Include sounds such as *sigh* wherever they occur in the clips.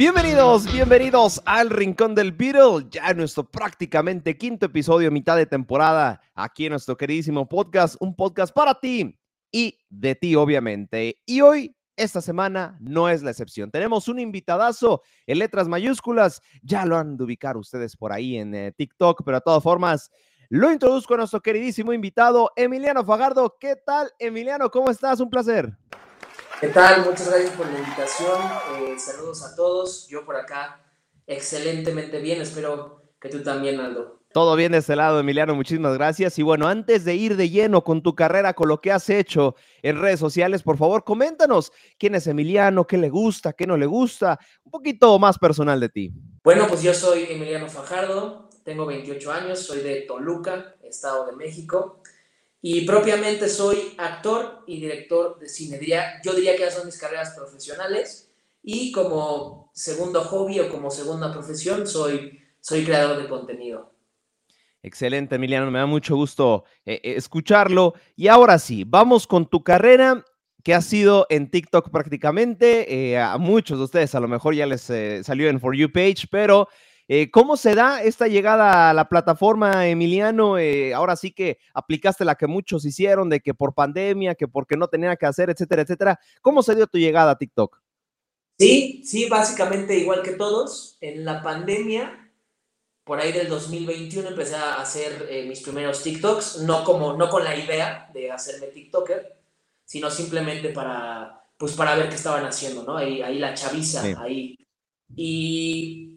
Bienvenidos, bienvenidos al Rincón del Beatle, ya en nuestro prácticamente quinto episodio, mitad de temporada, aquí en nuestro queridísimo podcast, un podcast para ti y de ti, obviamente. Y hoy, esta semana, no es la excepción. Tenemos un invitadazo en letras mayúsculas, ya lo han de ubicar ustedes por ahí en eh, TikTok, pero de todas formas, lo introduzco a nuestro queridísimo invitado, Emiliano Fagardo. ¿Qué tal, Emiliano? ¿Cómo estás? Un placer. ¿Qué tal? Muchas gracias por la invitación. Eh, saludos a todos. Yo por acá excelentemente bien. Espero que tú también, Aldo. Todo bien de este lado, Emiliano. Muchísimas gracias. Y bueno, antes de ir de lleno con tu carrera, con lo que has hecho en redes sociales, por favor, coméntanos quién es Emiliano, qué le gusta, qué no le gusta, un poquito más personal de ti. Bueno, pues yo soy Emiliano Fajardo, tengo 28 años, soy de Toluca, Estado de México. Y propiamente soy actor y director de cine. yo diría que esas son mis carreras profesionales. Y como segundo hobby o como segunda profesión, soy, soy creador de contenido. Excelente, Emiliano. Me da mucho gusto eh, eh, escucharlo. Y ahora sí, vamos con tu carrera que ha sido en TikTok prácticamente. Eh, a muchos de ustedes a lo mejor ya les salió en For You page, pero eh, ¿Cómo se da esta llegada a la plataforma, Emiliano? Eh, ahora sí que aplicaste la que muchos hicieron, de que por pandemia, que porque no tenía que hacer, etcétera, etcétera. ¿Cómo se dio tu llegada a TikTok? Sí, sí, básicamente igual que todos. En la pandemia, por ahí del 2021 empecé a hacer eh, mis primeros TikToks, no, como, no con la idea de hacerme TikToker, sino simplemente para, pues para ver qué estaban haciendo, ¿no? Ahí, ahí la chaviza, ahí. Y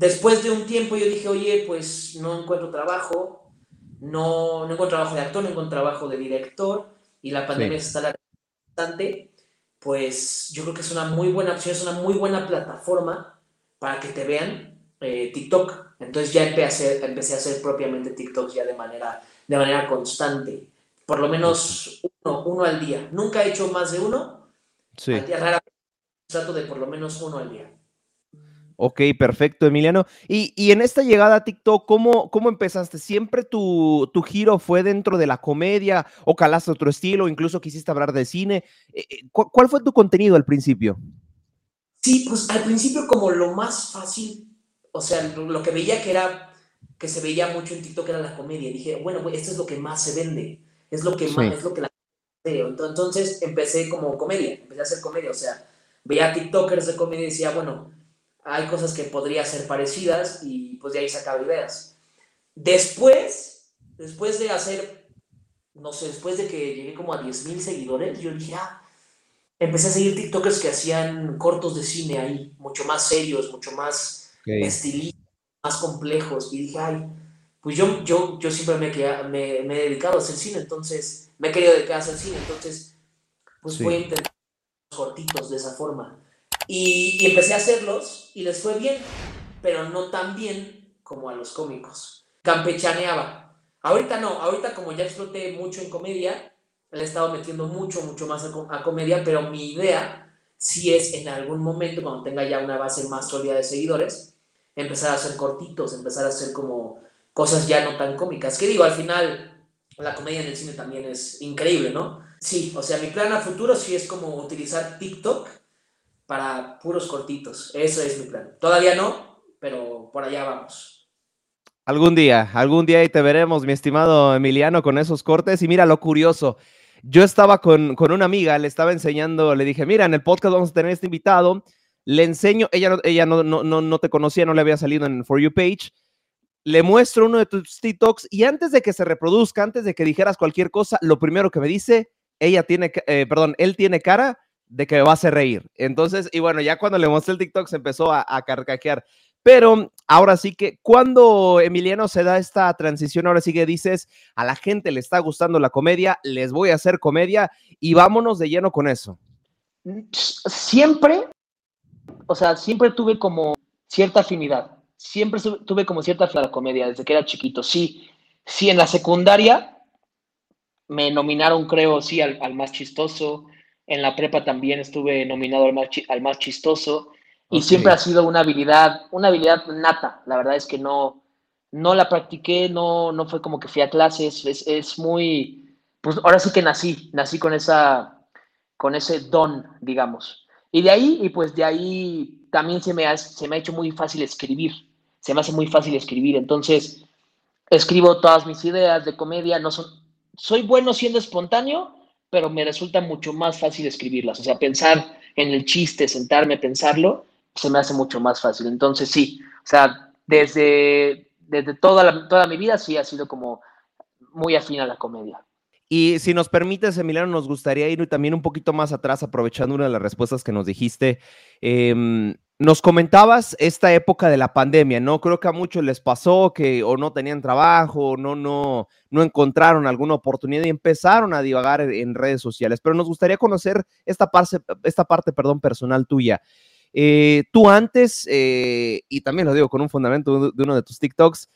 después de un tiempo yo dije, oye, pues no encuentro trabajo, no, no encuentro trabajo de actor, no encuentro trabajo de director y la pandemia está bastante, pues yo creo que es una muy buena opción, es una muy buena plataforma para que te vean eh, TikTok. Entonces ya empecé a, hacer, empecé a hacer propiamente TikTok ya de manera, de manera constante, por lo menos uno, uno al día. Nunca he hecho más de uno. Sí. Al día rara trato de por lo menos uno al día. Ok, perfecto, Emiliano. Y, en esta llegada a TikTok, ¿cómo, cómo empezaste? ¿Siempre tu, giro fue dentro de la comedia o calaste otro estilo? Incluso quisiste hablar de cine. Eh, eh, ¿Cuál fue tu contenido al principio? Sí, pues al principio como lo más fácil, o sea, lo que veía que era, que se veía mucho en TikTok era la comedia. dije, bueno, esto es lo que más se vende, es lo que más, es lo que la Entonces empecé como comedia, empecé a hacer comedia, o sea, veía TikTokers de comedia y decía, bueno, hay cosas que podría ser parecidas y pues de ahí sacaba ideas. Después, después de hacer, no sé, después de que llegué como a 10.000 seguidores, yo dije, ah, empecé a seguir TikTokers que hacían cortos de cine ahí, mucho más serios, mucho más estilistas, más complejos. Y dije, ay, pues yo, yo, yo siempre me, me, me, he dedicado a hacer cine, entonces me he querido dedicar a hacer cine, entonces pues voy a intentar cortitos de esa forma. Y, empecé a hacerlos y les fue bien, pero no tan bien como a los cómicos. Campechaneaba. Ahorita no, ahorita como ya exploté mucho en comedia, le he estado metiendo mucho, mucho más a, comedia, pero mi idea sí es en algún momento, cuando tenga ya una base más sólida de seguidores, empezar a hacer cortitos, empezar a hacer como cosas ya no tan cómicas. Que digo, al final la comedia en el cine también es increíble, ¿no? Sí, o sea, mi plan a futuro sí es como utilizar TikTok para puros cortitos. Eso es mi plan. Todavía no, pero por allá vamos. Algún día, algún día ahí te veremos, mi estimado Emiliano, con esos cortes. Y mira lo curioso. Yo estaba con, con una amiga, le estaba enseñando, le dije, mira, en el podcast vamos a tener este invitado. Le enseño, ella, ella no, no, no, no te conocía, no le había salido en For You page. Le muestro uno de tus TikToks y antes de que se reproduzca, antes de que dijeras cualquier cosa, lo primero que me dice, ella tiene, eh, perdón, él tiene cara de que me va a hacer reír. Entonces, y bueno, ya cuando le mostré el TikTok se empezó a, carcaquear. Pero ahora sí que cuando Emiliano se da esta transición, ahora sí que dices, a la gente le está gustando la comedia, les voy a hacer comedia y vámonos de lleno con eso. Siempre, o sea, siempre tuve como cierta afinidad, siempre tuve como cierta afinidad a la comedia desde que era chiquito. Sí, sí, en la secundaria me nominaron, creo, sí, al más chistoso. En la prepa también estuve nominado al más, al más chistoso y siempre ha sido una habilidad, una habilidad nata. La verdad es que no, no la practiqué, no, no fue como que fui a clases, es, es muy, pues ahora sí que nací, nací con esa, con ese don, digamos. Y de ahí, y pues de ahí también se me, ha, se me ha hecho muy fácil escribir, se me hace muy fácil escribir, entonces escribo todas mis ideas de comedia, no son, soy bueno siendo espontáneo, pero me resulta mucho más fácil escribirlas, o sea, pensar en el chiste, sentarme, pensarlo, se me hace mucho más fácil. Entonces sí, o sea, desde, desde toda, toda mi vida sí ha sido como muy afín a la comedia. Y si nos permites, Emiliano, nos gustaría ir también un poquito más atrás, aprovechando una de las respuestas que nos dijiste. Em, nos comentabas esta época de la pandemia, ¿no? Creo que a muchos les pasó que o no tenían trabajo, o no, no, no encontraron alguna oportunidad y empezaron a divagar en redes sociales. Pero nos gustaría conocer esta parte, esta parte perdón, personal tuya. Eh, tú antes, eh, y también lo digo con un fundamento de uno de tus TikToks,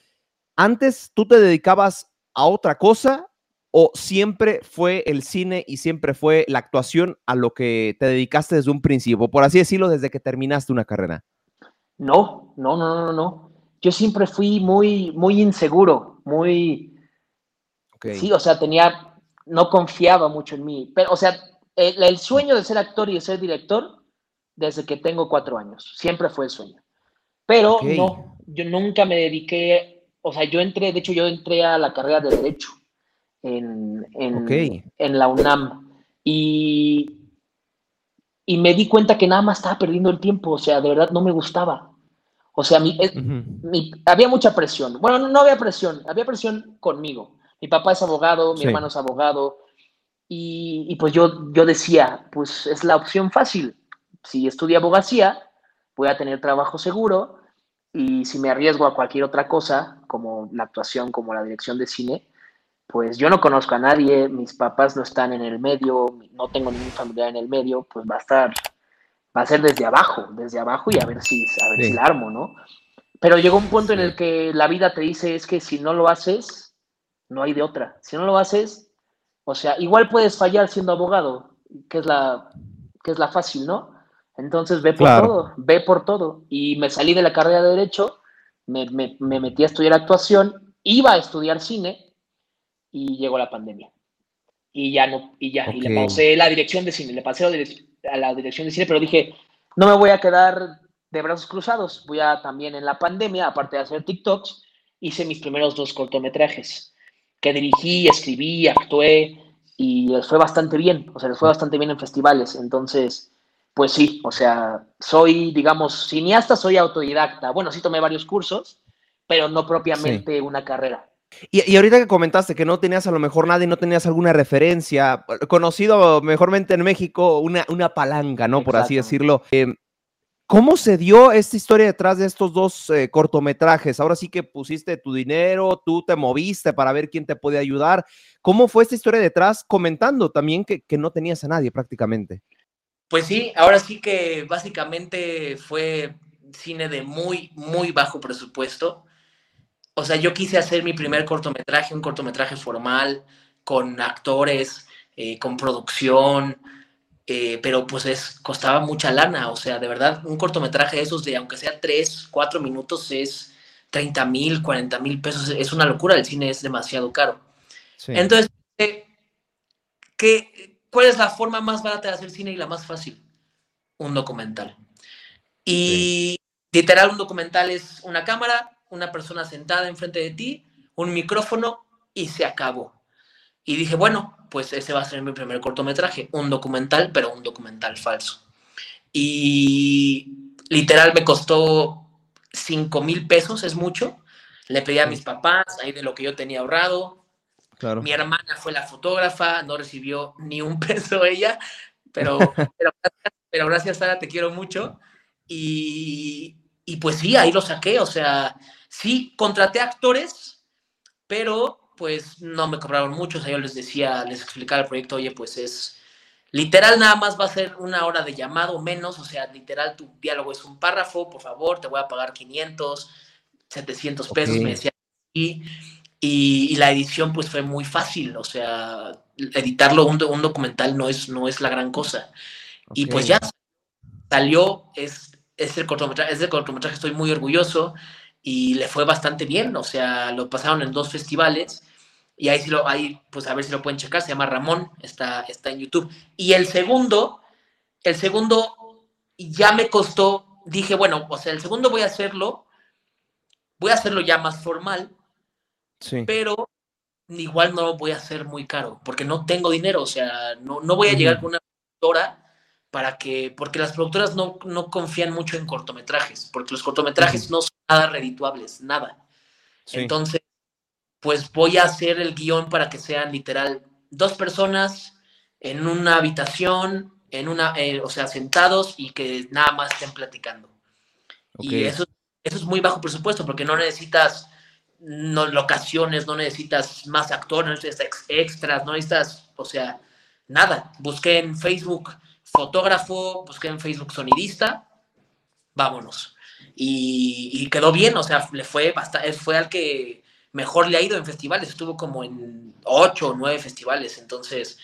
antes tú te dedicabas a otra cosa o siempre fue el cine y siempre fue la actuación a lo que te dedicaste desde un principio, por así decirlo, desde que terminaste una carrera? No, no, no, no, no. Yo siempre fui muy, muy inseguro, muy... Sí, o sea, tenía, no confiaba mucho en mí. Pero, o sea, el, sueño de ser actor y de ser director, desde que tengo cuatro años, siempre fue el sueño. Pero no, yo nunca me dediqué, o sea, yo entré, de hecho yo entré a la carrera de Derecho en, en, la UNAM. Y, y me di cuenta que nada más estaba perdiendo el tiempo, o sea, de verdad no me gustaba. O sea, mi, había mucha presión. Bueno, no, no, había presión, había presión conmigo. Mi papá es abogado, mi hermano es abogado, y, y, pues yo, yo decía, pues es la opción fácil. Si estudio abogacía, voy a tener trabajo seguro, y si me arriesgo a cualquier otra cosa, como la actuación, como la dirección de cine, pues yo no conozco a nadie, mis papás no están en el medio, no tengo ningún familiar en el medio, pues va a estar, va a ser desde abajo, desde abajo y a ver si, a ver si la armo, ¿no? Pero llegó un punto en el que la vida te dice es que si no lo haces, no hay de otra. Si no lo haces, o sea, igual puedes fallar siendo abogado, que es la, que es la fácil, ¿no? Entonces ve por todo, ve por todo. Y me salí de la carrera de Derecho, me, me, me metí a estudiar actuación, iba a estudiar cine, y llegó la pandemia. Y ya no, y ya, y le pasé la dirección de cine, le pasé a la dirección de cine, pero dije, no me voy a quedar de brazos cruzados, voy a también en la pandemia, aparte de hacer TikToks, hice mis primeros dos cortometrajes, que dirigí, escribí, actué, y les fue bastante bien, o sea, les fue bastante bien en festivales, entonces, pues sí, o sea, soy, digamos, cineasta, soy autodidacta, bueno, sí tomé varios cursos, pero no propiamente una carrera. Y, ahorita que comentaste que no tenías a lo mejor nada y no tenías alguna referencia, conocido mejormente en México, una, una palanca, ¿no? Por así decirlo. Em, ¿Cómo se dio esta historia detrás de estos dos eh, cortometrajes? Ahora sí que pusiste tu dinero, tú te moviste para ver quién te puede ayudar. ¿Cómo fue esta historia detrás? Comentando también que, que no tenías a nadie prácticamente. Pues sí, ahora sí que básicamente fue cine de muy, muy bajo presupuesto o sea, yo quise hacer mi primer cortometraje, un cortometraje formal, con actores, eh, con producción, eh, pero pues es, costaba mucha lana, o sea, de verdad, un cortometraje de esos de, aunque sea tres, cuatro minutos, es 30 mil, 40 mil pesos, es una locura, el cine es demasiado caro. Entonces, eh, ¿qué, ¿cuál es la forma más barata de hacer cine y la más fácil? Un documental. Y literal, un documental es una cámara, una persona sentada enfrente de ti, un micrófono y se acabó. Y dije, bueno, pues ese va a ser mi primer cortometraje, un documental, pero un documental falso. Y literal me costó 5 mil pesos, es mucho. Le pedí a mis papás, ahí de lo que yo tenía ahorrado. Claro. Mi hermana fue la fotógrafa, no recibió ni un *laughs* peso ella, pero, *laughs* pero, pero gracias Sara, te quiero mucho. Y, y pues sí, ahí lo saqué, o sea, sí, contraté actores, pero pues no me cobraron mucho, o sea, yo les decía, les explicaba el proyecto, oye, pues es literal nada más va a ser una hora de llamado menos, o sea, literal tu diálogo es un párrafo, por favor, te voy a pagar 500, 700 pesos, me decía, y, y, la edición pues fue muy fácil, o sea, editarlo un, un documental no es, no es la gran cosa. Y pues ya salió, es es el cortometraje, es el cortometraje, estoy muy orgulloso y le fue bastante bien, o sea, lo pasaron en dos festivales y ahí sí lo, ahí, pues a ver si lo pueden checar, se llama Ramón, está, está en YouTube. Y el segundo, el segundo ya me costó, dije, bueno, o sea, el segundo voy a hacerlo, voy a hacerlo ya más formal, sí. pero igual no lo voy a hacer muy caro, porque no tengo dinero, o sea, no, no voy a llegar con una productora para que, porque las productoras no, no confían mucho en cortometrajes, porque los cortometrajes no son nada redituables, nada. Entonces, pues voy a hacer el guion para que sean literal dos personas en una habitación, en una, eh, o sea, sentados y que nada más estén platicando. Y eso, eso es muy bajo presupuesto porque no necesitas no, locaciones, no necesitas más actores, no necesitas extras, no necesitas, o sea, nada. Busqué en Facebook fotógrafo, busqué en Facebook sonidista, vámonos. Y, quedó bien, o sea, le fue bastante, fue al que mejor le ha ido en festivales, estuvo como en ocho o nueve festivales, entonces,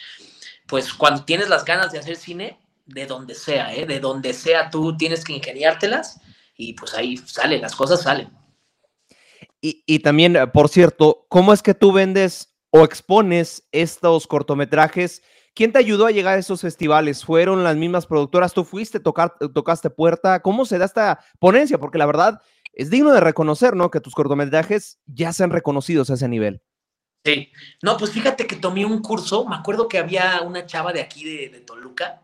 pues cuando tienes las ganas de hacer cine, de donde sea, ¿eh? de donde sea tú tienes que ingeniártelas y pues ahí salen, las cosas salen. Y, y también, por cierto, ¿cómo es que tú vendes o expones estos cortometrajes? ¿Quién te ayudó a llegar a esos festivales? ¿Fueron las mismas productoras? ¿Tú fuiste, tocar, tocaste puerta? ¿Cómo se da esta ponencia? Porque la verdad, es digno de reconocer, ¿no? Que tus cortometrajes ya sean reconocidos a ese nivel. Sí, no, pues fíjate que tomé un curso, me acuerdo que había una chava de aquí de, Toluca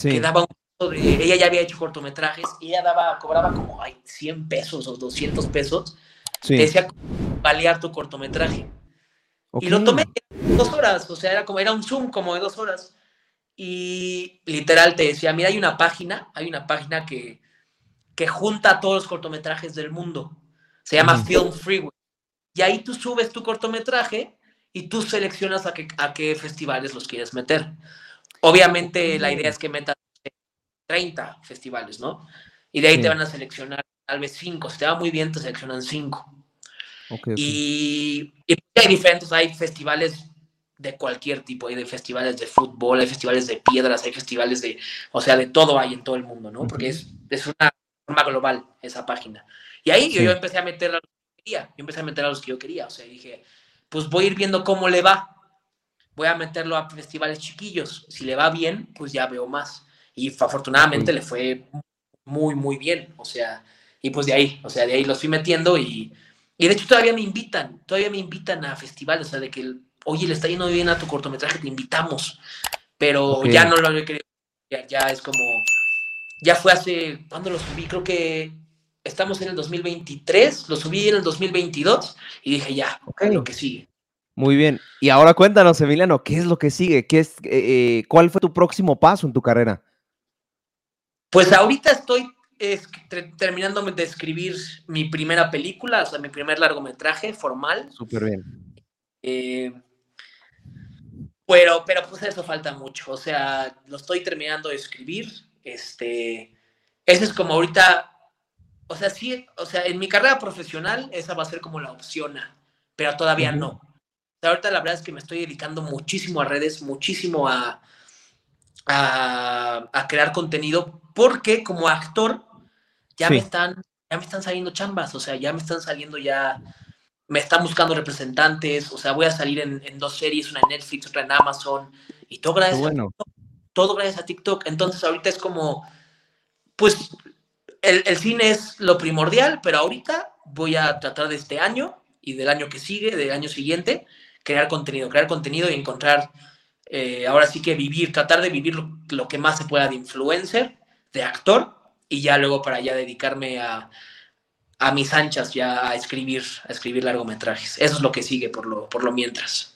que daba un curso de, ella ya había hecho cortometrajes y ella daba, cobraba como ay, 100 pesos o 200 pesos, sí. te decía balear tu cortometraje. Y lo tomé dos horas, o sea, era como, era un Zoom como de dos horas. Y literal te decía, mira, hay una página, hay una página que, que junta todos los cortometrajes del mundo. Se llama Film Freeway. Y ahí tú subes tu cortometraje y tú seleccionas a qué, a qué festivales los quieres meter. Obviamente la idea es que metas 30 festivales, ¿no? Y de ahí te van a seleccionar tal vez 5. Si te va muy bien, te seleccionan 5. Y, y, hay diferentes, hay festivales de cualquier tipo, hay de festivales de fútbol, hay festivales de piedras, hay festivales de, o sea, de todo hay en todo el mundo, ¿no? Porque es, es una forma global esa página. Y ahí yo, empecé a meter a los que quería, yo empecé a meter a los que yo quería, o sea, dije, pues voy a ir viendo cómo le va, voy a meterlo a festivales chiquillos, si le va bien, pues ya veo más. Y afortunadamente le fue muy, muy bien, o sea, y pues de ahí, o sea, de ahí los fui metiendo y, y de hecho todavía me invitan, todavía me invitan a festivales, o sea, de que, oye, le está yendo bien a tu cortometraje, te invitamos, pero ya no lo había querido, ya, ya es como ya fue hace, ¿cuándo lo subí? Creo que estamos en el 2023, lo subí en el 2022 y dije ya, lo que sigue. Muy bien. Y ahora cuéntanos, Emiliano, ¿qué es lo que sigue? ¿Qué es, eh, eh, ¿Cuál fue tu próximo paso en tu carrera? Pues ahorita estoy terminando de escribir mi primera película, o sea, mi primer largometraje formal. Súper bien. Eh, pero, pero pues eso falta mucho, o sea, lo estoy terminando de escribir. Este, ese es como ahorita, o sea, sí, o sea, en mi carrera profesional esa va a ser como la opción pero todavía no. ahorita la verdad es que me estoy dedicando muchísimo a redes, muchísimo a, a, crear contenido, porque como actor ya me están, ya me están saliendo chambas, o sea, ya me están saliendo ya, me están buscando representantes, o sea, voy a salir en, dos series, una en Netflix, otra en Amazon, y todo gracias bueno todo gracias a TikTok. Entonces ahorita es como, pues el, cine es lo primordial, pero ahorita voy a tratar de este año y del año que sigue, del año siguiente, crear contenido, crear contenido y encontrar, eh, ahora sí que vivir, tratar de vivir lo, que más se pueda de influencer, de actor, y ya luego para ya dedicarme a, a mis anchas, ya a escribir, a escribir largometrajes. Eso es lo que sigue por lo, por lo mientras.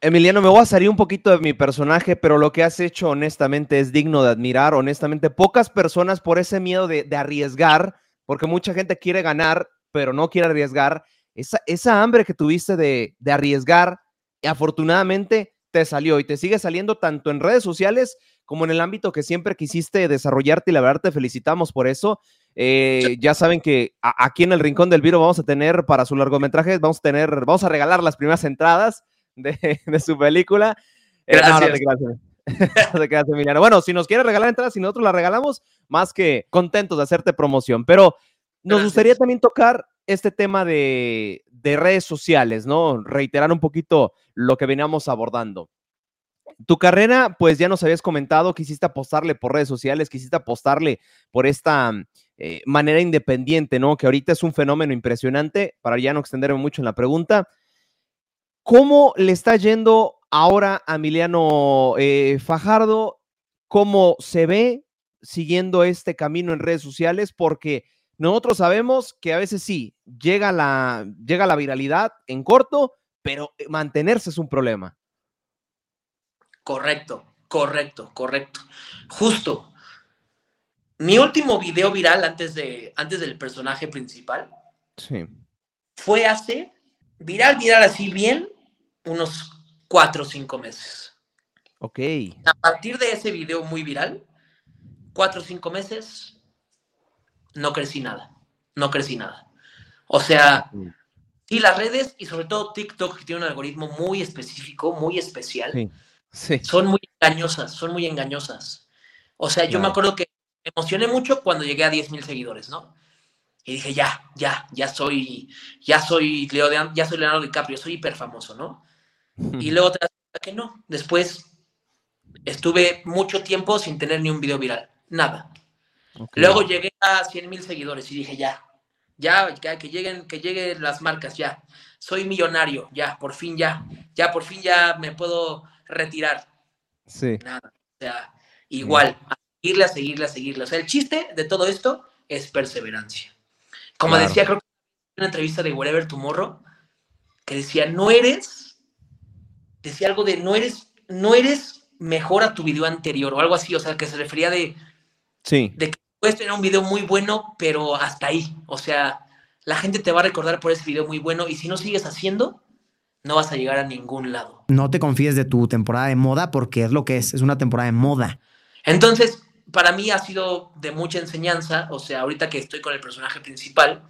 Emiliano, me voy a salir un poquito de mi personaje, pero lo que has hecho honestamente es digno de admirar. Honestamente, pocas personas por ese miedo de, arriesgar, porque mucha gente quiere ganar, pero no quiere arriesgar, esa, esa hambre que tuviste de, de arriesgar, afortunadamente te salió y te sigue saliendo tanto en redes sociales como en el ámbito que siempre quisiste desarrollarte y la verdad te felicitamos por eso. Eh, ya saben que aquí en el Rincón del Viro vamos a tener para su largometraje, vamos a tener, vamos a regalar las primeras entradas de, *laughs* su película. Eh, gracias. *laughs* Emiliano. Bueno, si nos quiere regalar entradas, si nosotros la regalamos, más que contentos de hacerte promoción. Pero nos gustaría también tocar este tema de, redes sociales, ¿no? Reiterar un poquito lo que veníamos abordando. Tu carrera, pues ya nos habías comentado, quisiste apostarle por redes sociales, quisiste apostarle por esta eh, manera independiente, ¿no? Que ahorita es un fenómeno impresionante, para ya no extenderme mucho en la pregunta. ¿Cómo le está yendo ahora a Emiliano eh, Fajardo? ¿Cómo se ve siguiendo este camino en redes sociales? Porque nosotros sabemos que a veces sí, llega la, llega la viralidad en corto, pero mantenerse es un problema. Correcto, correcto, correcto. Justo. Mi último video viral antes, de, antes del personaje principal fue hace, viral, viral así bien, unos cuatro o cinco meses. Ok. A partir de ese video muy viral, cuatro o cinco meses, no crecí nada. No crecí nada. O sea, y las redes y sobre todo TikTok, que tiene un algoritmo muy específico, muy especial, son muy engañosas, son muy engañosas. O sea, yo me acuerdo que me emocioné mucho cuando llegué a 10 mil seguidores, ¿no? Y dije, ya, ya, ya soy, ya soy, ya soy Leonardo DiCaprio, soy hiper famoso, ¿no? Y luego te das que no. Después estuve mucho tiempo sin tener ni un video viral, nada. Luego llegué a 100 mil seguidores y dije, ya, ya, que lleguen, que lleguen las marcas, ya. Soy millonario, ya, por fin ya, ya, por fin ya me puedo retirar. Sí. Nada. O sea, igual, a seguirle, a seguirle, a seguirle. O sea, el chiste de todo esto es perseverancia. Como decía, creo que en una entrevista de Wherever Tomorrow, que decía, no eres, decía algo de, no eres, no eres mejor a tu video anterior o algo así, o sea, que se refería de, sí. de que puedes tener un video muy bueno, pero hasta ahí. O sea, la gente te va a recordar por ese video muy bueno y si no sigues haciendo, no vas a llegar a ningún lado. No te confíes de tu temporada de moda porque es lo que es, es una temporada de moda. Entonces, para mí ha sido de mucha enseñanza, o sea, ahorita que estoy con el personaje principal,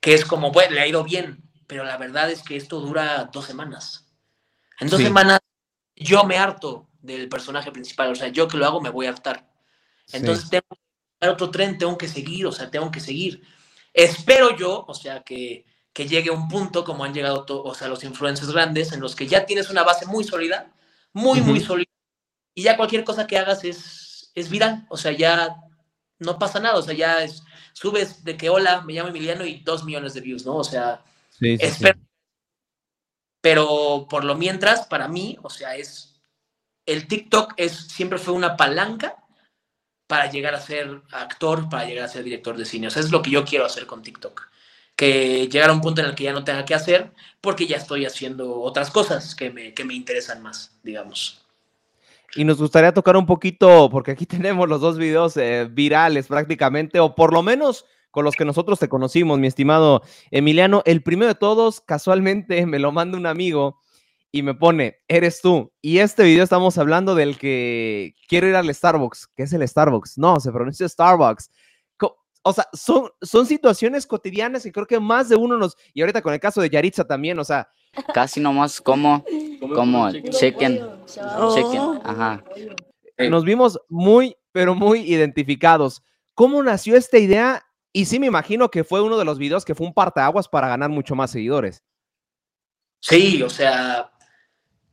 que es como, bueno, le ha ido bien, pero la verdad es que esto dura dos semanas. En dos semanas yo me harto del personaje principal, o sea, yo que lo hago me voy a hartar. Entonces tengo que otro tren, tengo que seguir, o sea, tengo que seguir. Espero yo, o sea, que, que llegue un punto como han llegado o sea, los influencers grandes, en los que ya tienes una base muy sólida, muy, muy sólida, y ya cualquier cosa que hagas es, es viral, o sea, ya no pasa nada, o sea, ya es, subes de que hola, me llamo Emiliano y dos millones de views, ¿no? O sea, espero. Pero por lo mientras, para mí, o sea, es, el TikTok es, siempre fue una palanca para llegar a ser actor, para llegar a ser director de cine. O sea, es lo que yo quiero hacer con TikTok. Que llegar a un punto en el que ya no tenga que hacer porque ya estoy haciendo otras cosas que me, que me interesan más, digamos. Y nos gustaría tocar un poquito, porque aquí *laughs* tenemos los dos videos eh, virales prácticamente, o por lo menos con los que nosotros te conocimos, mi estimado Emiliano. El primero de todos, casualmente, *laughs* me lo manda un amigo y me pone, eres tú. Y este video estamos hablando del que quiero ir al Starbucks. ¿Qué es el Starbucks? No, se pronuncia Starbucks. O sea, son, son situaciones cotidianas y creo que más de uno nos... Y ahorita con el caso de Yaritza también, o sea... Casi nomás como, como chicken. Chicken, ajá. Nos vimos muy, pero muy identificados. ¿Cómo nació esta idea? Y sí me imagino que fue uno de los videos que fue un parteaguas para ganar mucho más seguidores. Sí, o sea,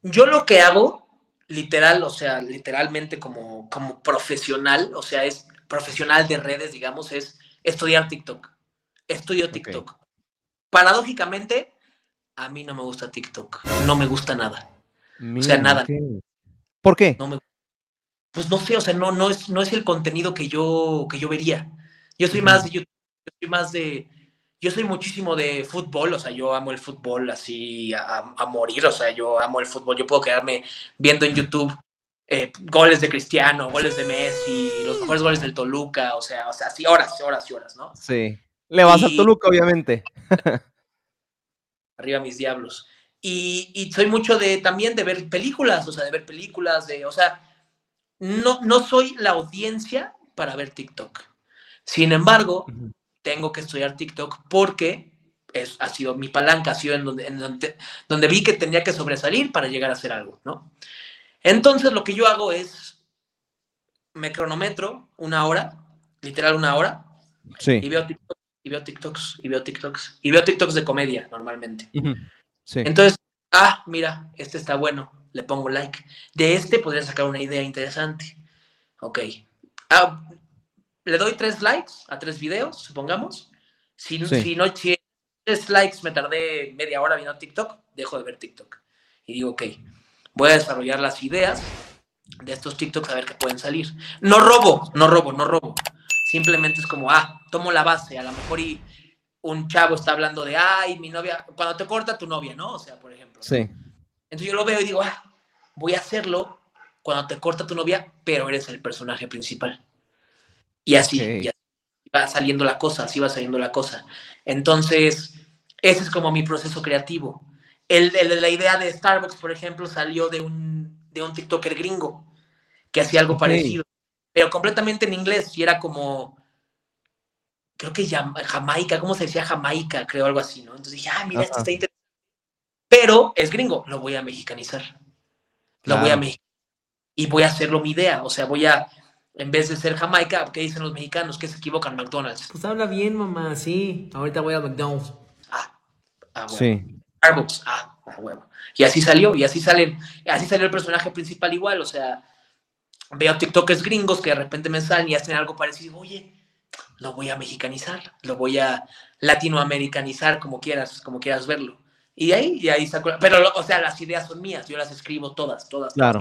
yo lo que hago, literal, o sea, literalmente como, como profesional, o sea, es profesional de redes, digamos, es estudiar TikTok. Estudio TikTok. Paradójicamente, a mí no me gusta TikTok. No me gusta nada. o sea, nada. ¿Por qué? pues no sé, o sea, no, no, es, no es el contenido que yo, que yo vería. Yo soy más de YouTube, yo soy más de, yo soy muchísimo de fútbol, o sea, yo amo el fútbol así a, morir, o sea, yo amo el fútbol, yo puedo quedarme viendo en YouTube eh, goles de Cristiano, goles de Messi, los mejores goles del Toluca, o sea, o sea, así horas, horas y horas, ¿no? Sí. Le vas a Toluca, obviamente. *laughs* arriba mis diablos. Y, y, soy mucho de también de ver películas, o sea, de ver películas, de, o sea, no, no soy la audiencia para ver TikTok. Sin embargo, tengo que estudiar TikTok porque es, ha sido mi palanca, ha sido en donde, en donde, donde, vi que tenía que sobresalir para llegar a hacer algo, ¿no? Entonces lo que yo hago es, me cronometro una hora, literal una hora, sí. y veo TikToks, y veo TikToks, y veo TikToks, y veo TikToks de comedia normalmente. Sí. Entonces, ah, mira, este está bueno. le pongo like. De este podría sacar una idea interesante. Ok. Ah, le doy tres likes a tres videos, supongamos. Si, si no, si tres likes me tardé media hora viendo TikTok, dejo de ver TikTok. Y digo, ok, voy a desarrollar las ideas de estos TikToks a ver qué pueden salir. No robo, no robo, no robo. Simplemente es como, ah, tomo la base, a lo mejor y un chavo está hablando de, ay, mi novia, cuando te corta tu novia, ¿no? O sea, por ejemplo. Sí. Entonces yo lo veo y digo, ah, voy a hacerlo cuando te corta tu novia, pero eres el personaje principal. Y así, va saliendo la cosa, así va saliendo la cosa. Entonces, ese es como mi proceso creativo. El, la idea de Starbucks, por ejemplo, salió de un, de un TikToker gringo que hacía algo parecido, pero completamente en inglés y era como, creo que Jamaica, ¿cómo se decía Jamaica? Creo algo así, ¿no? Entonces dije, ah, mira, esto está interesante. Pero es gringo, lo voy a mexicanizar. Lo voy a mexicanizar. Y voy a hacerlo mi idea, o sea, voy a, en vez de ser Jamaica, ¿qué dicen los mexicanos? Que se equivocan, McDonald's. Pues habla bien, mamá, sí. Ahorita voy a McDonald's. Ah, ah bueno. Sí. Starbucks, ah, ah, bueno. Y así salió, y así salen, así salió el personaje principal igual, o sea, veo TikTokers gringos que de repente me salen y hacen algo parecido, oye, lo voy a mexicanizar, lo voy a latinoamericanizar, como quieras, como quieras verlo. Y ahí, y ahí saco, pero, o sea, las ideas son mías, yo las escribo todas, todas. Claro.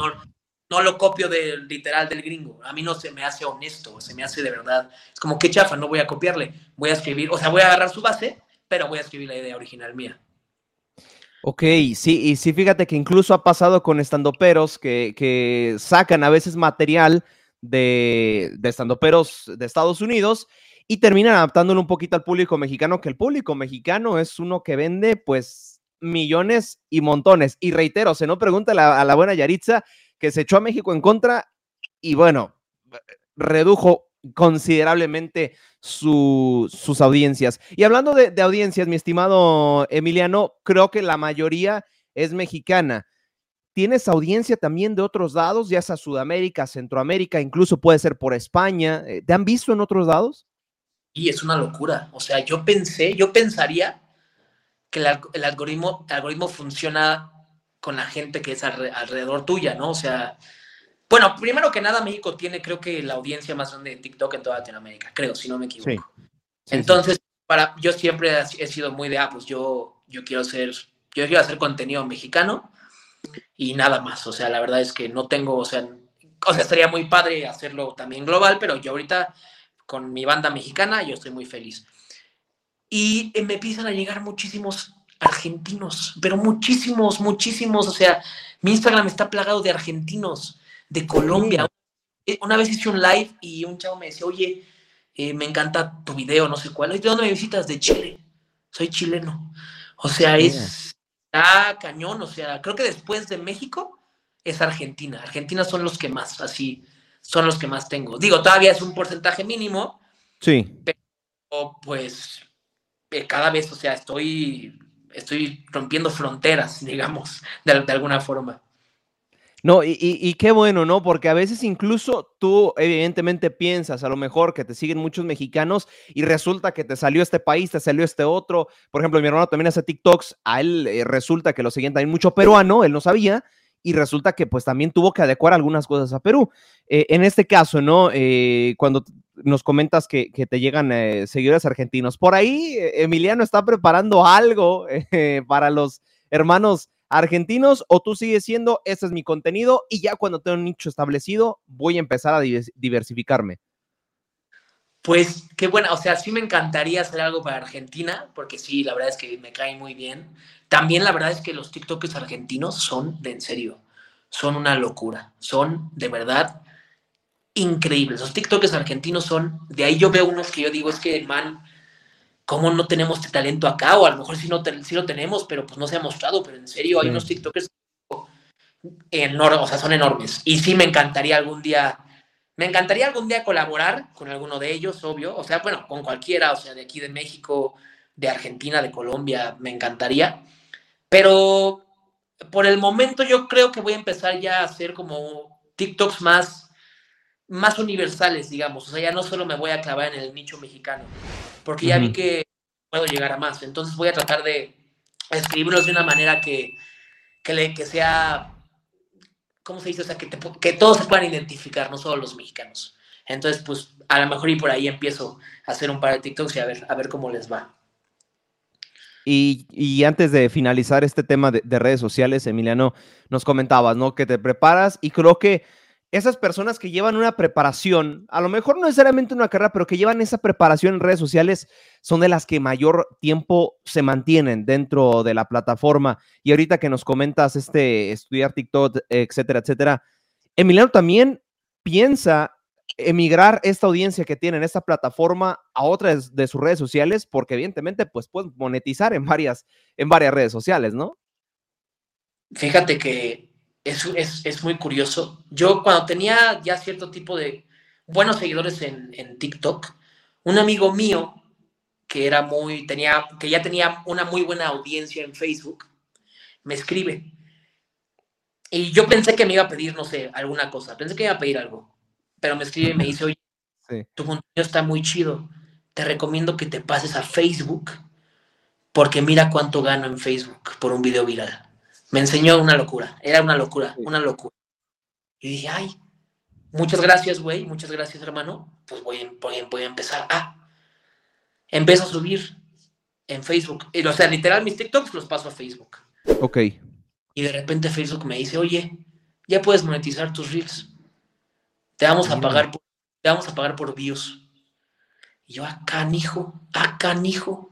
No, lo copio del literal del gringo. A mí no se me hace honesto, se me hace de verdad. Es como que chafa, no voy a copiarle. Voy a escribir, o sea, voy a agarrar su base, pero voy a escribir la idea original mía. Ok, sí, y sí, fíjate que incluso ha pasado con estandoperos que, que sacan a veces material de, de estandoperos de Estados Unidos y terminan adaptándolo un poquito al público mexicano, que el público mexicano es uno que vende pues millones y montones. Y reitero, se no pregunta a la, buena Yaritza que se echó a México en contra y bueno, redujo considerablemente sus audiencias. Y hablando de, de, audiencias, mi estimado Emiliano, creo que la mayoría es mexicana. ¿Tienes audiencia también de otros lados, ya sea Sudamérica, Centroamérica, incluso puede ser por España? Eh, ¿Te han visto en otros lados? Y es una locura. O sea, yo pensé, yo pensaría que el, algoritmo, algoritmo funciona con la gente que es alrededor tuya, ¿no? O sea, bueno, primero que nada, México tiene, creo que la audiencia más grande de TikTok en toda Latinoamérica, creo, si no me equivoco. Entonces, para, yo siempre he sido muy de, ah, pues yo, yo quiero ser, yo quiero hacer contenido mexicano y nada más. O sea, la verdad es que no tengo, o sea, o sea, estaría muy padre hacerlo también global, pero yo ahorita con mi banda mexicana, yo estoy muy feliz. Y me empiezan a llegar muchísimos argentinos, pero muchísimos, muchísimos. O sea, mi Instagram está plagado de argentinos, de Colombia. Eh, una vez hice un live y un chavo me decía, oye, eh, me encanta tu video, no sé cuál. ¿De dónde me visitas? De Chile. Soy chileno. O sea, es está cañón. O sea, creo que después de México es Argentina. Argentina son los que más, así, son los que más tengo. Digo, todavía es un porcentaje mínimo. Sí. Pero pues eh, cada vez, o sea, estoy, estoy rompiendo fronteras, *laughs* digamos, de, alguna forma. No, y, qué bueno, ¿no? Porque a veces incluso tú evidentemente piensas a lo mejor que te siguen muchos mexicanos y resulta que te salió este país, te salió este otro. Por ejemplo, mi hermano también hace TikToks, a él eh, resulta que lo siguen también mucho peruano, él no sabía, y resulta que pues también tuvo que adecuar algunas cosas a Perú. Eh, en este caso, ¿no? Eh, cuando nos comentas que, te llegan seguidores argentinos, por ahí Emiliano está preparando algo *laughs* para los hermanos argentinos o tú sigues siendo, este es mi contenido y ya cuando tengo un nicho establecido voy a empezar a diversificarme. Pues qué buena, o sea, sí me encantaría hacer algo para Argentina, porque sí, la verdad es que me cae muy bien. También la verdad es que los TikTokers argentinos son de en serio, son una locura, son de verdad increíbles. Los TikTokers argentinos son, de ahí yo veo unos que yo digo, es que, man, ¿cómo no tenemos este talento acá? O a lo mejor sí, no sí lo tenemos, pero pues no se ha mostrado, pero en serio hay unos TikTokers enormes, o sea, son enormes. Y sí me encantaría algún día me encantaría algún día colaborar con alguno de ellos, obvio, o sea, bueno, con cualquiera, o sea, de aquí de México, de Argentina, de Colombia, me encantaría. Pero por el momento yo creo que voy a empezar ya a hacer como TikToks más, más universales, digamos. O sea, ya no solo me voy a clavar en el nicho mexicano, porque ya vi que puedo llegar a más. Entonces voy a tratar de escribirlos de una manera que, que, le, que sea ¿cómo se dice? O sea, que, te que todos se puedan identificar, no solo los mexicanos. Entonces, pues a lo mejor y por ahí empiezo a hacer un par de TikToks y a ver, a ver cómo les va. Y, y antes de finalizar este tema de, de redes sociales, Emiliano, nos comentabas, ¿no? Que te preparas y creo que esas personas que llevan una preparación, a lo mejor no necesariamente una carrera, pero que llevan esa preparación en redes sociales, son de las que mayor tiempo se mantienen dentro de la plataforma. Y ahorita que nos comentas este estudiar TikTok, etcétera, etcétera, Emiliano también piensa emigrar esta audiencia que tiene en esta plataforma a otras de sus redes sociales, porque evidentemente pues pueden monetizar en varias, en varias redes sociales, ¿no? Fíjate que es, es, es muy curioso. Yo cuando tenía ya cierto tipo de buenos seguidores en, en TikTok, un amigo mío que era muy, tenía, que ya tenía una muy buena audiencia en Facebook, me escribe. Y yo pensé que me iba a pedir, no sé, alguna cosa. Pensé que iba a pedir algo. Pero me escribe y me dice, oye, *laughs* Sí. tu contenido está muy chido. Te recomiendo que te pases a Facebook porque mira cuánto gano en Facebook por un video viral. Me enseñó una locura, era una locura, una locura. Y dije, ay, muchas gracias, güey, muchas gracias, hermano. Pues voy, a- voy, a- voy a empezar. Ah, empiezo a subir en Facebook. O sea, literal, mis TikToks los paso a Facebook. Ok. Y de repente Facebook me dice, oye, ya puedes monetizar tus reels. Te vamos a pagar por, te vamos a pagar por views. Y yo, acá, canijo, acá, canijo.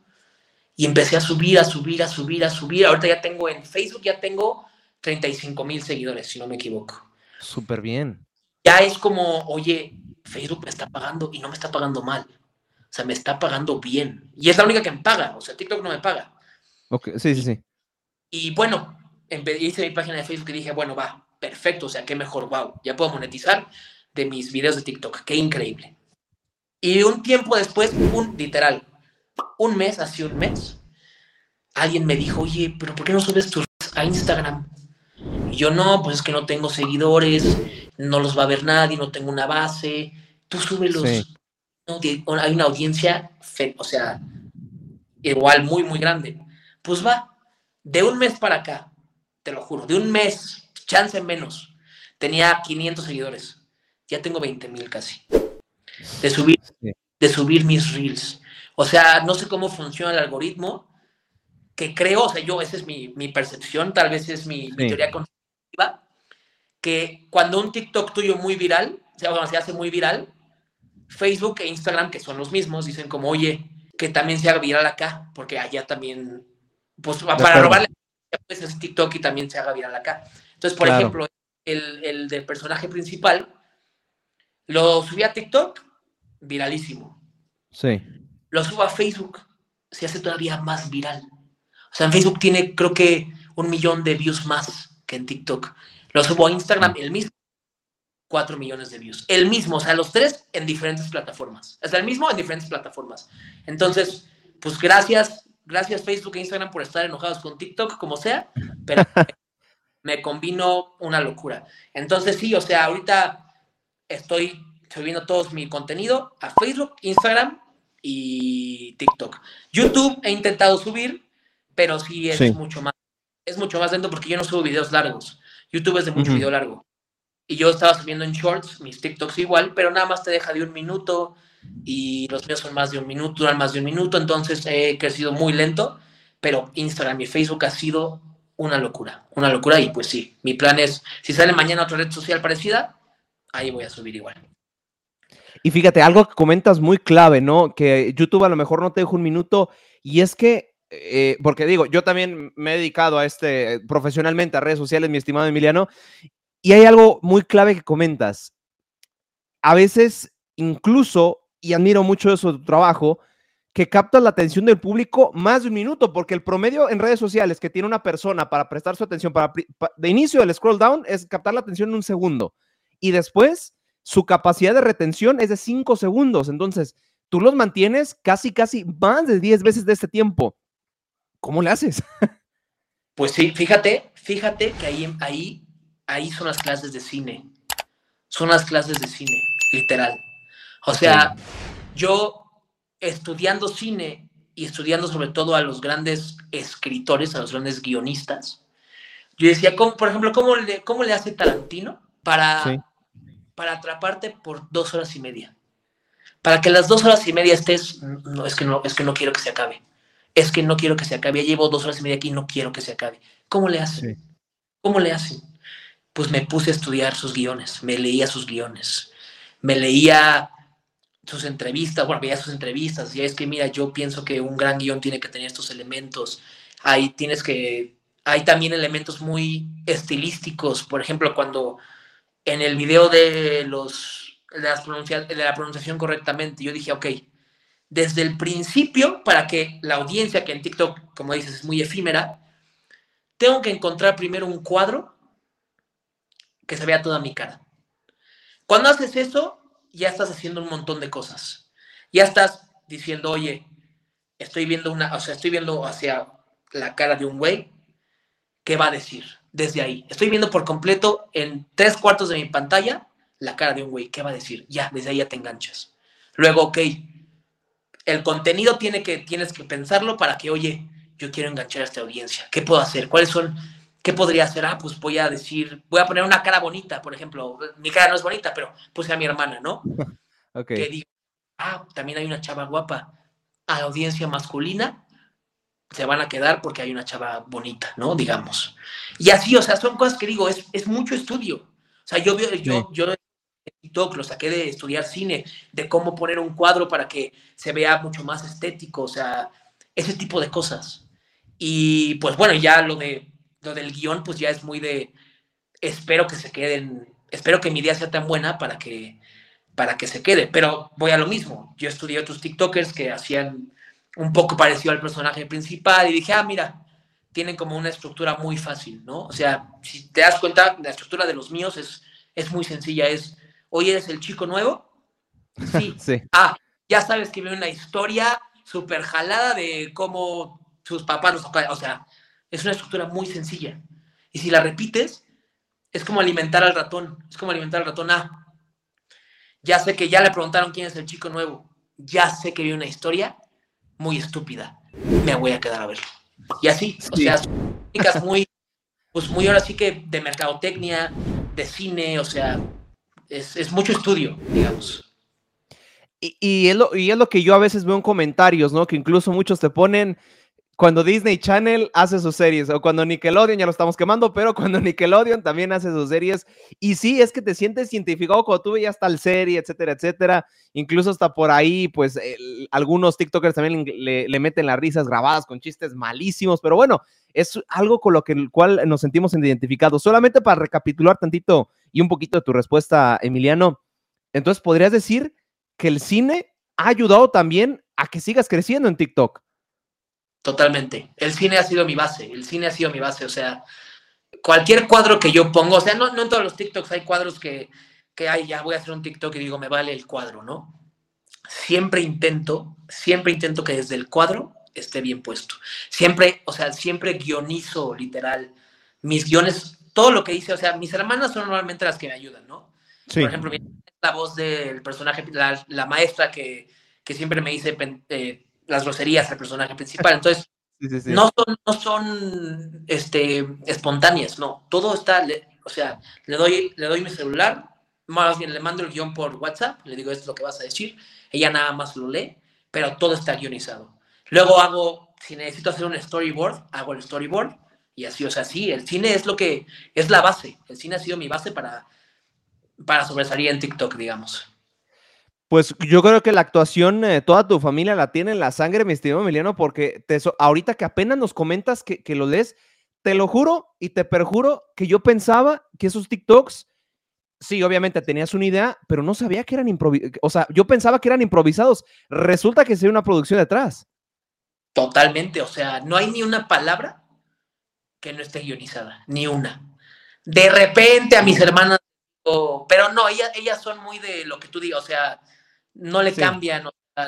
Y empecé a subir, a subir, a subir, a subir. Ahorita ya tengo en Facebook, ya tengo 35 mil seguidores, si no me equivoco. Súper bien. Ya es como, oye, Facebook me está pagando y no me está pagando mal. O sea, me está pagando bien. Y es la única que me paga. O sea, TikTok no me paga. Ok, sí, sí, sí. Y bueno, hice mi página de Facebook y dije, bueno, va, perfecto, o sea, qué mejor, wow, ya puedo monetizar de mis videos de TikTok, qué increíble. Y un tiempo después, un literal, un mes, así un mes, alguien me dijo, oye, pero ¿por qué no subes tus a Instagram? Y yo, no, pues es que no tengo seguidores, no los va a ver nadie, no tengo una base, tú súbelos. Sí. Hay una audiencia, o sea, igual muy, muy grande. Pues va, de un mes para acá, te lo juro, de un mes, chance menos, tenía 500 seguidores. Ya tengo 20 mil casi. De subir, Sí. de subir mis reels. O sea, no sé cómo funciona el algoritmo, que creo, o sea, yo, esa es mi, mi percepción, tal vez es mi, teoría conspirativa, que cuando un TikTok tuyo muy viral, o sea, cuando se hace muy viral, Facebook e Instagram, que son los mismos, dicen como, oye, que también se haga viral acá, porque allá también, pues para robarle, pues es TikTok y también se haga viral acá. Entonces, por Claro. ejemplo, el, el del personaje principal, lo subí a TikTok, viralísimo. Sí. Lo subo a Facebook, se hace todavía más viral. O sea, en Facebook tiene creo que un millón de views más que en TikTok. Lo subo a Instagram, el mismo, 4 millones de views. El mismo, o sea, los tres en diferentes plataformas. Es el mismo en diferentes plataformas. Entonces, pues gracias, gracias Facebook e Instagram por estar enojados con TikTok, como sea, pero *laughs* me combino una locura. Entonces, sí, o sea, ahorita estoy subiendo todo mi contenido a Facebook, Instagram y TikTok. YouTube he intentado subir, pero sí es Sí. mucho más, es mucho más lento porque yo no subo videos largos. YouTube es de mucho video largo. Y yo estaba subiendo en shorts, mis TikToks igual, pero nada más te deja de un minuto y los míos son más de un minuto, duran más de un minuto, entonces he crecido muy lento, pero Instagram y Facebook ha sido una locura, una locura y pues sí, mi plan es, si sale mañana otra red social parecida, ahí voy a subir igual. Y fíjate, algo que comentas muy clave, ¿no? Que YouTube a lo mejor no te deja un minuto y es que, eh, porque digo, yo también me he dedicado a este profesionalmente a redes sociales, mi estimado Emiliano, y hay algo muy clave que comentas. A veces, incluso, y admiro mucho eso de tu trabajo, que captas la atención del público más de un minuto, porque el promedio en redes sociales que tiene una persona para prestar su atención, para, pri- pa- de inicio del scroll down, es captar la atención en un segundo. Y después, su capacidad de retención es de 5 segundos. Entonces, tú los mantienes casi, casi más de 10 veces de este tiempo. ¿Cómo le haces? *laughs* Pues sí, fíjate, fíjate que ahí, ahí, ahí son las clases de cine. Son las clases de cine, literal. O sea, yo estudiando cine y estudiando sobre todo a los grandes escritores, a los grandes guionistas, yo decía, ¿cómo, por ejemplo, ¿cómo le, cómo le hace Tarantino para, para atraparte por dos horas y media? Para que las dos horas y media estés, no, es que no, es que no quiero que se acabe. Es que no quiero que se acabe. Ya llevo dos horas y media aquí y no quiero que se acabe. ¿Cómo le hacen? ¿Cómo le hacen? Pues me puse a estudiar sus guiones, me leía sus guiones, me leía sus entrevistas, bueno, veía sus entrevistas, y es que mira, yo pienso que un gran guion tiene que tener estos elementos, ahí tienes que, hay también elementos muy estilísticos, por ejemplo, cuando en el video de los, de, la pronunciación correctamente, yo dije, ok, desde el principio, para que la audiencia, que en TikTok, como dices, es muy efímera, tengo que encontrar primero un cuadro que se vea toda mi cara. Cuando haces eso, ya estás haciendo un montón de cosas. Ya estás diciendo, oye, estoy viendo una, o sea, estoy viendo hacia la cara de un güey, ¿qué va a decir? Desde ahí. Estoy viendo por completo en tres cuartos de mi pantalla la cara de un güey, ¿qué va a decir? Ya, desde ahí ya te enganchas. Luego, ok, el contenido tiene que, tienes que pensarlo para que, oye, yo quiero enganchar a esta audiencia. ¿Qué puedo hacer? ¿Cuáles son ¿Qué podría hacer? Ah, pues voy a decir, voy a poner una cara bonita, por ejemplo. Mi cara no es bonita, pero puse a mi hermana, ¿no? *laughs* Que diga, ah, también hay una chava guapa. A la audiencia masculina se van a quedar porque hay una chava bonita, ¿no? Digamos. Y así, o sea, son cosas que digo, es, es mucho estudio. O sea, yo, yo, yo TikTok lo saqué de estudiar cine, de cómo poner un cuadro para que se vea mucho más estético, o sea, ese tipo de cosas. Y pues bueno, ya lo de lo del guion, pues ya es muy de, espero que se queden, espero que mi idea sea tan buena para que, para que se quede, pero voy a lo mismo, yo estudié otros TikTokers que hacían un poco parecido al personaje principal y dije, ah, mira, tienen como una estructura muy fácil, ¿no? O sea, si te das cuenta, la estructura de los míos es, es muy sencilla, es, hoy eres el chico nuevo, *laughs* sí. sí. Ah, ya sabes que viene una historia súper jalada de cómo sus papás los... O sea, es una estructura muy sencilla. Y si la repites, es como alimentar al ratón. Es como alimentar al ratón. Ah, ya sé que ya le preguntaron quién es el chico nuevo. Ya sé que vi una historia muy estúpida. Me voy a quedar a verlo. Y así, o sea, son muy, pues muy ahora sí que de mercadotecnia, de cine, o sea, es, mucho estudio, digamos. Y, y, es lo, y es lo que yo a veces veo en comentarios, ¿no? Que incluso muchos te ponen, cuando Disney Channel hace sus series o cuando Nickelodeon, ya lo estamos quemando, pero cuando *laughs* Nickelodeon también hace sus series. Y sí, es que te sientes identificado cuando tú veías tal serie, etcétera, etcétera. Incluso hasta por ahí, pues algunos TikTokers también le, meten las risas grabadas con chistes malísimos, pero bueno, es algo con lo que el cual nos sentimos identificados. Solamente para recapitular tantito y un poquito de tu respuesta, Emiliano. Entonces, ¿podrías decir que el cine ha ayudado también a que sigas creciendo en TikTok? Totalmente. El cine ha sido mi base, el cine ha sido mi base, o sea, cualquier cuadro que yo pongo, o sea, no, en todos los TikToks hay cuadros que, que, ay, ya voy a hacer un TikTok y digo, me vale el cuadro, ¿no? Siempre intento, siempre intento que desde el cuadro esté bien puesto. Siempre, o sea, siempre guionizo, literal, mis guiones, todo lo que hice, o sea, mis hermanas son normalmente las que me ayudan, ¿no? Por ejemplo, la voz del personaje, la, maestra que, que, siempre me dice... Eh, las groserías al personaje principal. Entonces, *laughs* No, son, no son este, espontáneas, no. Todo está, o sea, le doy, le doy mi celular, más bien le mando el guion por WhatsApp, le digo esto es lo que vas a decir, ella nada más lo lee, pero todo está guionizado. Luego hago, si necesito hacer un storyboard, hago el storyboard y así, o sea, sí, el cine es lo que, es la base, el cine ha sido mi base para, para sobresalir en TikTok, digamos. Pues yo creo que la actuación, eh, toda tu familia la tiene en la sangre, mi estimado Emiliano, porque te, ahorita que apenas nos comentas que, lo lees, te lo juro y te perjuro que yo pensaba que esos TikToks, sí, obviamente tenías una idea, pero no sabía que eran improvisados. O sea, yo pensaba que eran improvisados. Resulta que hay una producción detrás. Totalmente, o sea, no hay ni una palabra que no esté guionizada, ni una. De repente a mis hermanas, pero no, ellas, ellas son muy de lo que tú digas, o sea, no le cambian,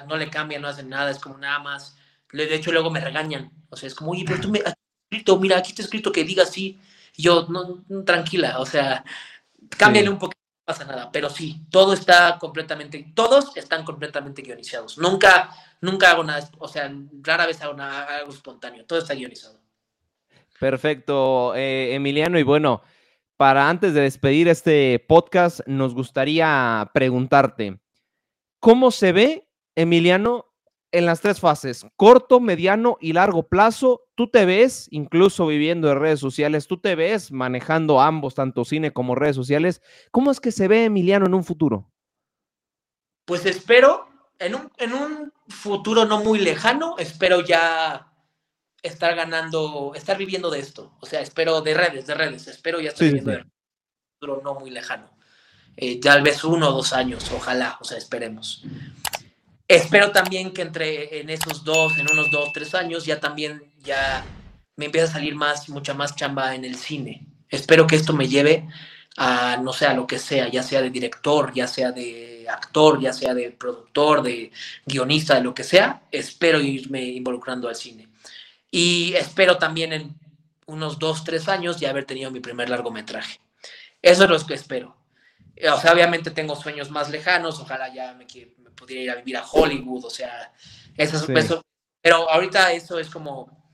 no, le cambian, no hacen nada, es como nada más. De hecho, luego me regañan. O sea, es como, oye, pero tú me has escrito, mira, aquí está escrito que diga así. yo, no, tranquila, o sea, cámbiale un poquito, no pasa nada. Pero sí, todo está completamente, todos están completamente guionizados. Nunca, nunca hago nada, o sea, rara vez hago nada, algo espontáneo, todo está guionizado. Perfecto, eh, Emiliano. Y bueno, para antes de despedir este podcast, nos gustaría preguntarte, ¿cómo se ve, Emiliano, en las tres fases, corto, mediano y largo plazo? ¿Tú te ves, incluso viviendo en redes sociales, tú te ves manejando ambos, tanto cine como redes sociales? ¿Cómo es que se ve Emiliano en un futuro? Pues espero, en un, en un futuro no muy lejano, espero ya estar ganando, estar viviendo de esto. O sea, espero de redes, de redes, espero ya estar viviendo de redes. Pero no muy lejano. Eh, tal vez uno o dos años, ojalá, o sea, esperemos. Espero también que entre en esos dos, en unos dos, tres años, ya también ya me empiece a salir más, mucha más chamba en el cine. Espero que esto me lleve a, no sé, a lo que sea, ya sea de director, ya sea de actor, ya sea de productor, de guionista, de lo que sea. Espero irme involucrando al cine. Y espero también en unos dos, tres años ya haber tenido mi primer largometraje. Eso es lo que espero. O sea, obviamente tengo sueños más lejanos, ojalá ya me, me pudiera ir a vivir a Hollywood, o sea, eso, sí. eso, pero ahorita eso es como,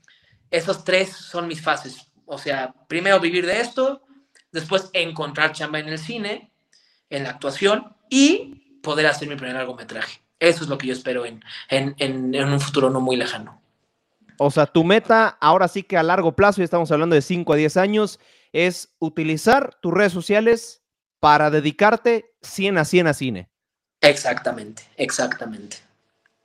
esos tres son mis fases. O sea, primero vivir de esto, después encontrar chamba en el cine, en la actuación y poder hacer mi primer largometraje. Eso es lo que yo espero en, en, en, en un futuro no muy lejano. O sea, tu meta ahora sí que a largo plazo, ya estamos hablando de 5 a 10 años, es utilizar tus redes sociales para dedicarte 100 a 100 a cine. Exactamente, exactamente.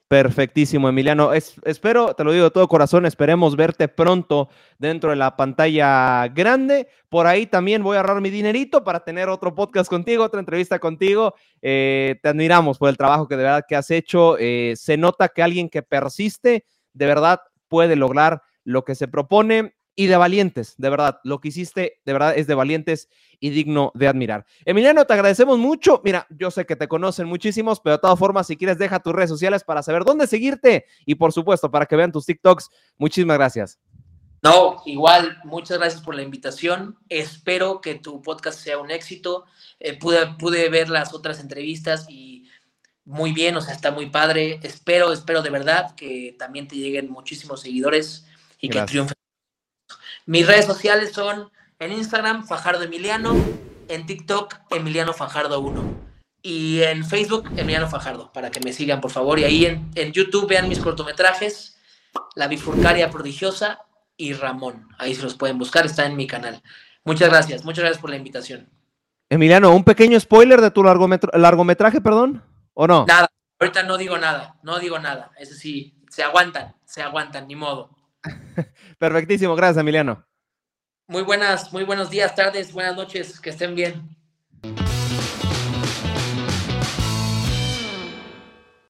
Perfectísimo, Emiliano. Es, espero, te lo digo de todo corazón, esperemos verte pronto dentro de la pantalla grande. Por ahí también voy a ahorrar mi dinerito para tener otro podcast contigo, otra entrevista contigo. Eh, te admiramos por el trabajo que de verdad que has hecho. Eh, se nota que alguien que persiste, de verdad puede lograr lo que se propone y de valientes, de verdad, lo que hiciste de verdad es de valientes y digno de admirar. Emiliano, te agradecemos mucho. Mira, yo sé que te conocen muchísimos, pero de todas formas, si quieres, deja tus redes sociales para saber dónde seguirte y por supuesto, para que vean tus TikToks. Muchísimas gracias. No, igual, muchas gracias por la invitación. Espero que tu podcast sea un éxito. Eh, pude, pude ver las otras entrevistas y muy bien, o sea, está muy padre. Espero, espero de verdad que también te lleguen muchísimos seguidores y Gracias. que triunfen. Mis redes sociales son en Instagram, Fajardo Emiliano, en TikTok, Emiliano Fajardo 1 y en Facebook, Emiliano Fajardo, para que me sigan, por favor. Y ahí en, en YouTube vean mis cortometrajes, La Bifurcaria Prodigiosa y Ramón. Ahí se los pueden buscar, está en mi canal. Muchas gracias, muchas gracias por la invitación. Emiliano, un pequeño spoiler de tu largometra largometraje, perdón. ¿O no? Nada, ahorita no digo nada, no digo nada. Eso sí, se aguantan, se aguantan, ni modo. *laughs* Perfectísimo, gracias, Emiliano. Muy buenas, muy buenos días, tardes, buenas noches, que estén bien.